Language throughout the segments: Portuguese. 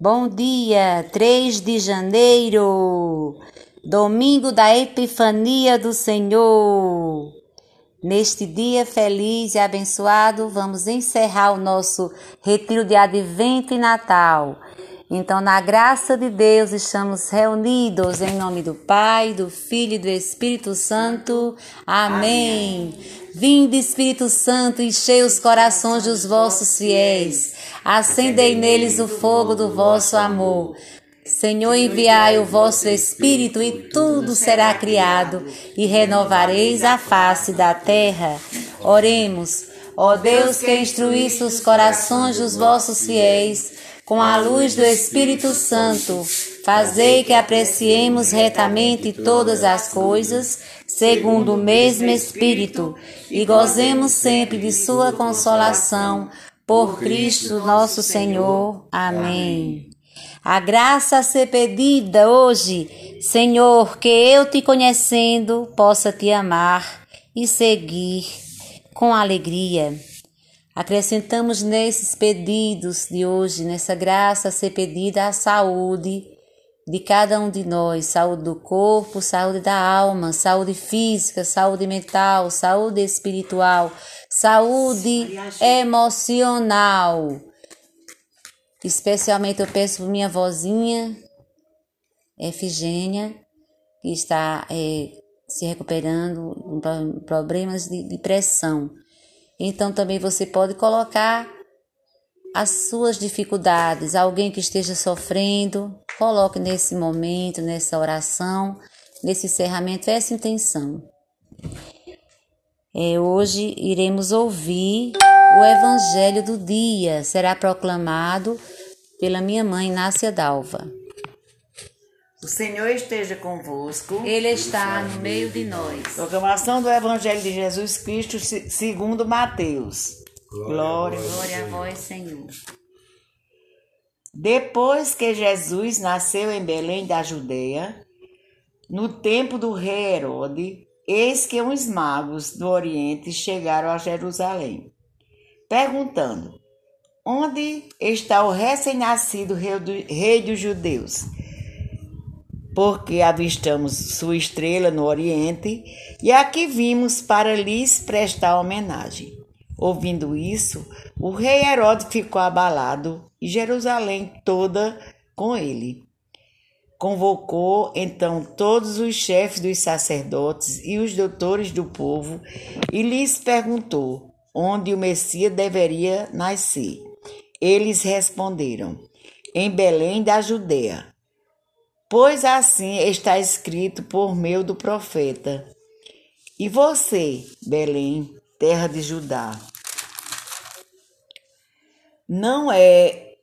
Bom dia, 3 de janeiro, domingo da Epifania do Senhor. Neste dia feliz e abençoado, vamos encerrar o nosso retiro de Advento e Natal. Então, na graça de Deus, estamos reunidos em nome do Pai, do Filho e do Espírito Santo. Amém. Amém. Vinde, Espírito Santo, enchei os corações dos vossos fiéis. Acendei neles o fogo do vosso amor. Senhor, enviai o vosso Espírito e tudo será criado, e renovareis a face da terra. Oremos, ó Deus que instruísse os corações dos vossos fiéis com a luz do Espírito Santo, fazei que apreciemos retamente todas as coisas, segundo o mesmo Espírito, e gozemos sempre de Sua consolação, por Cristo nosso Senhor. Amém. A graça a ser pedida hoje, Senhor, que eu te conhecendo possa te amar e seguir com alegria. Acrescentamos nesses pedidos de hoje, nessa graça a ser pedida a saúde de cada um de nós, saúde do corpo, saúde da alma, saúde física, saúde mental, saúde espiritual, saúde emocional. Especialmente eu peço por minha vozinha, Efigênia, que está é, se recuperando de problemas de, de pressão. Então também você pode colocar as suas dificuldades, alguém que esteja sofrendo, coloque nesse momento, nessa oração, nesse encerramento, essa intenção. É, hoje iremos ouvir o Evangelho do dia, será proclamado pela minha mãe Nácia Dalva. O Senhor esteja convosco. Ele está no meio de nós. Proclamação do Evangelho de Jesus Cristo segundo Mateus. Glória, Glória a vós, Senhor. Depois que Jesus nasceu em Belém da Judeia, no tempo do rei Herode, eis que uns magos do Oriente chegaram a Jerusalém, perguntando: Onde está o recém-nascido rei dos judeus? Porque avistamos sua estrela no Oriente e aqui vimos para lhes prestar homenagem. Ouvindo isso, o rei Herodes ficou abalado e Jerusalém toda com ele. Convocou então todos os chefes dos sacerdotes e os doutores do povo e lhes perguntou onde o Messias deveria nascer. Eles responderam: Em Belém da Judeia Pois assim está escrito por meio do profeta. E você, Belém, terra de Judá, não é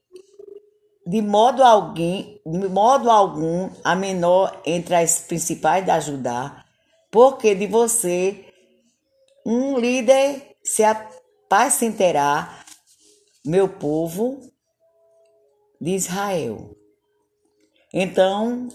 de modo algum, de modo algum a menor entre as principais da Judá, porque de você um líder se apacentará, meu povo de Israel. Então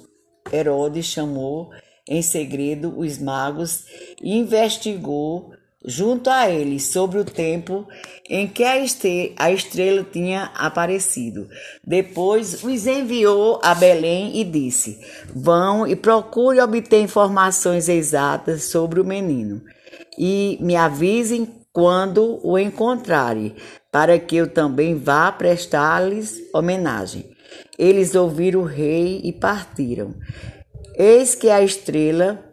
Herodes chamou em segredo os magos e investigou junto a eles sobre o tempo em que a estrela tinha aparecido. Depois os enviou a Belém e disse: Vão e procure obter informações exatas sobre o menino e me avisem quando o encontrarem, para que eu também vá prestar-lhes homenagem. Eles ouviram o rei e partiram. Eis que a estrela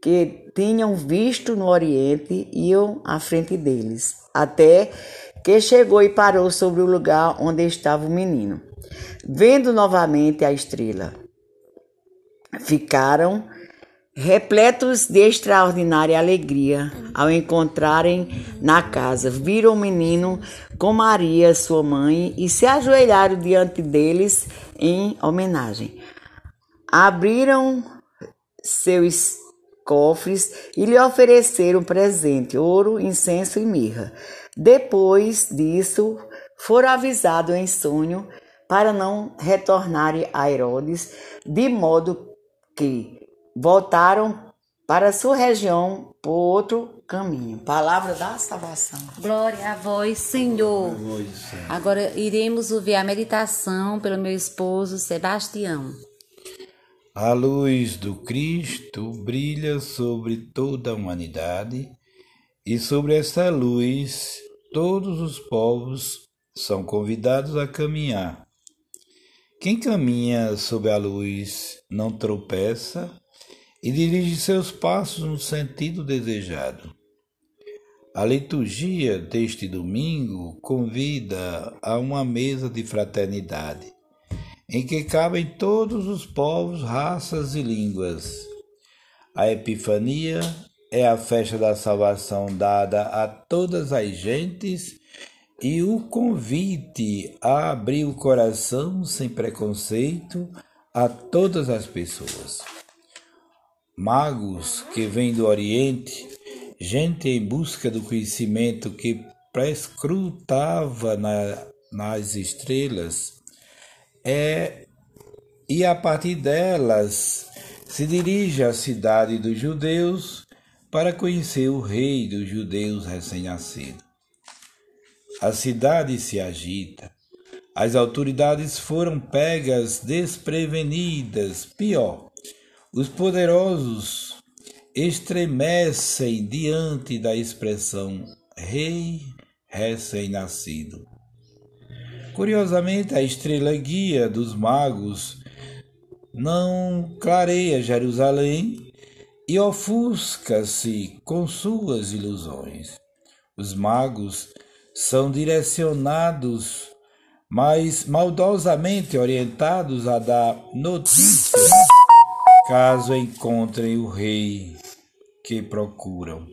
que tinham visto no oriente iam à frente deles, até que chegou e parou sobre o lugar onde estava o menino. Vendo novamente a estrela, ficaram repletos de extraordinária alegria ao encontrarem na casa. Viram o menino com Maria, sua mãe, e se ajoelharam diante deles em homenagem. Abriram seus cofres e lhe ofereceram presente, ouro, incenso e mirra. Depois disso, foram avisados em sonho para não retornarem a Herodes, de modo que voltaram para sua região por outro caminho. Palavra da salvação. Glória a vós, Senhor. Agora iremos ouvir a meditação pelo meu esposo Sebastião. A luz do Cristo brilha sobre toda a humanidade, e sobre esta luz todos os povos são convidados a caminhar. Quem caminha sob a luz não tropeça e dirige seus passos no sentido desejado. A liturgia deste domingo convida a uma mesa de fraternidade em que cabem todos os povos, raças e línguas. A Epifania é a festa da salvação dada a todas as gentes e o convite a abrir o coração sem preconceito a todas as pessoas. Magos que vêm do Oriente, gente em busca do conhecimento que prescrutava na, nas estrelas, é, e a partir delas se dirige à cidade dos judeus para conhecer o rei dos judeus recém-nascido. A cidade se agita. As autoridades foram pegas desprevenidas. Pior, os poderosos estremecem diante da expressão rei recém-nascido. Curiosamente, a estrela guia dos magos não clareia Jerusalém e ofusca-se com suas ilusões. Os magos são direcionados, mas maldosamente orientados a dar notícia caso encontrem o rei que procuram.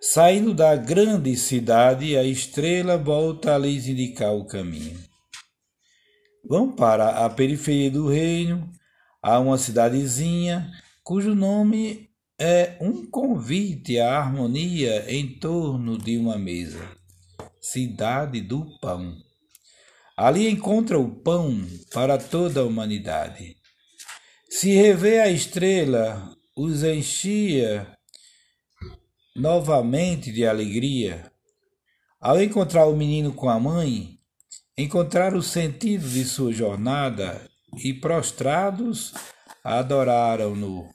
Saindo da grande cidade, a estrela volta a lhes indicar o caminho. Vão para a periferia do reino, a uma cidadezinha cujo nome é um convite à harmonia em torno de uma mesa. Cidade do Pão. Ali encontra o pão para toda a humanidade. Se rever a estrela, os enchia novamente de alegria. Ao encontrar o menino com a mãe, encontrar o sentido de sua jornada e prostrados adoraram-no.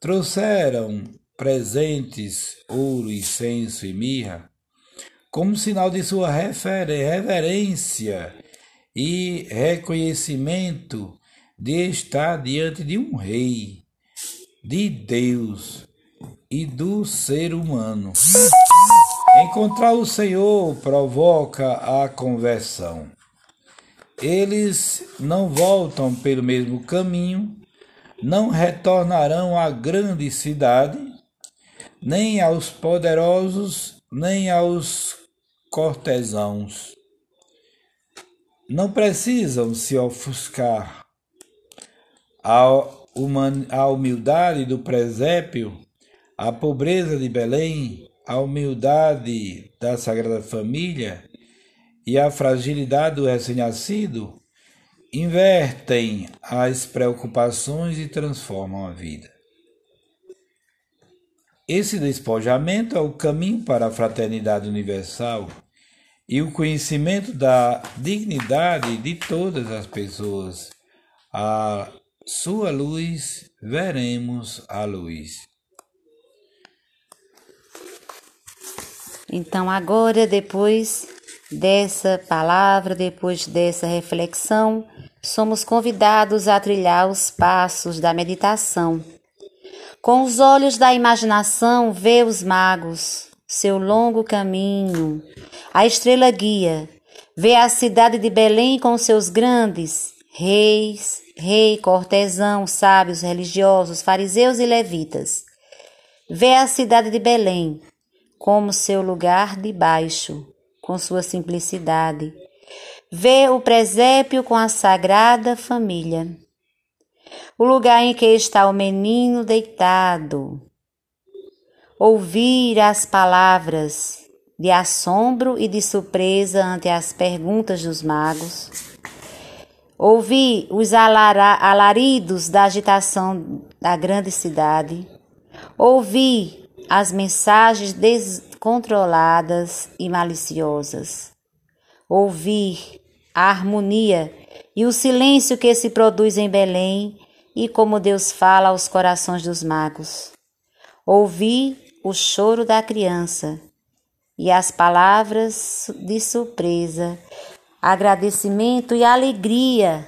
Trouxeram presentes, ouro, incenso e mirra, como sinal de sua reverência e reconhecimento de estar diante de um rei, de Deus, e do ser humano. Encontrar o Senhor provoca a conversão. Eles não voltam pelo mesmo caminho, não retornarão à grande cidade, nem aos poderosos, nem aos cortesãos. Não precisam se ofuscar. A humildade do presépio a pobreza de Belém, a humildade da Sagrada Família e a fragilidade do recém-nascido invertem as preocupações e transformam a vida. Esse despojamento é o caminho para a fraternidade universal e o conhecimento da dignidade de todas as pessoas. A sua luz veremos a luz. Então, agora, depois dessa palavra, depois dessa reflexão, somos convidados a trilhar os passos da meditação. Com os olhos da imaginação, vê os magos, seu longo caminho, a estrela guia, vê a cidade de Belém com seus grandes reis, rei, cortesão, sábios, religiosos, fariseus e levitas. Vê a cidade de Belém, como seu lugar de baixo, com sua simplicidade. Vê o presépio com a sagrada família, o lugar em que está o menino deitado. Ouvir as palavras de assombro e de surpresa ante as perguntas dos magos. Ouvir os alaridos da agitação da grande cidade. Ouvir as mensagens descontroladas e maliciosas. Ouvir a harmonia e o silêncio que se produz em Belém e como Deus fala aos corações dos magos. Ouvir o choro da criança e as palavras de surpresa, agradecimento e alegria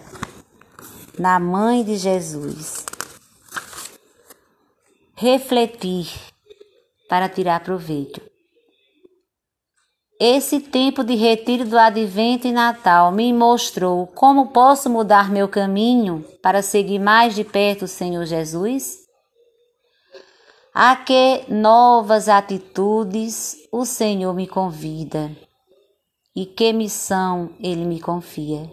na mãe de Jesus. Refletir para tirar proveito. Esse tempo de retiro do Advento e Natal me mostrou como posso mudar meu caminho para seguir mais de perto o Senhor Jesus? A que novas atitudes o Senhor me convida e que missão Ele me confia?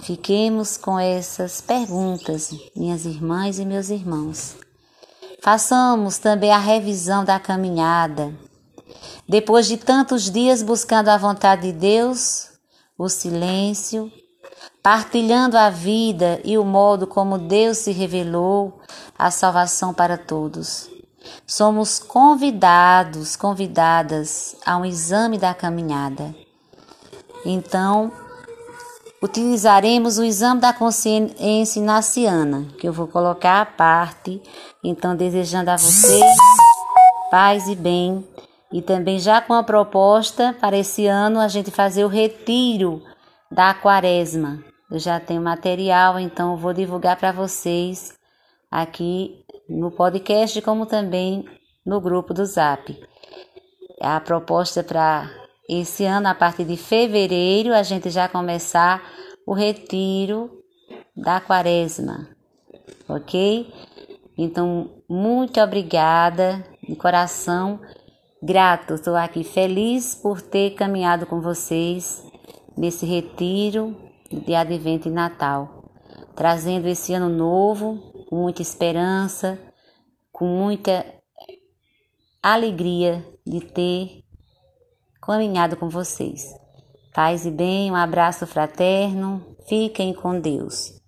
Fiquemos com essas perguntas, minhas irmãs e meus irmãos. Façamos também a revisão da caminhada. Depois de tantos dias buscando a vontade de Deus, o silêncio, partilhando a vida e o modo como Deus se revelou, a salvação para todos. Somos convidados, convidadas a um exame da caminhada. Então, utilizaremos o exame da consciência inaciana, que eu vou colocar à parte. Então, desejando a vocês paz e bem, e também já com a proposta para esse ano a gente fazer o retiro da quaresma. Eu já tenho material, então vou divulgar para vocês aqui no podcast, como também no grupo do Zap. A proposta para esse ano, a partir de fevereiro, a gente já começar o retiro da quaresma, ok? Então, muito obrigada, de coração grato, estou aqui feliz por ter caminhado com vocês nesse retiro de Advento e Natal, trazendo esse ano novo com muita esperança, com muita alegria de ter caminhado com vocês. Paz e bem, um abraço fraterno, fiquem com Deus.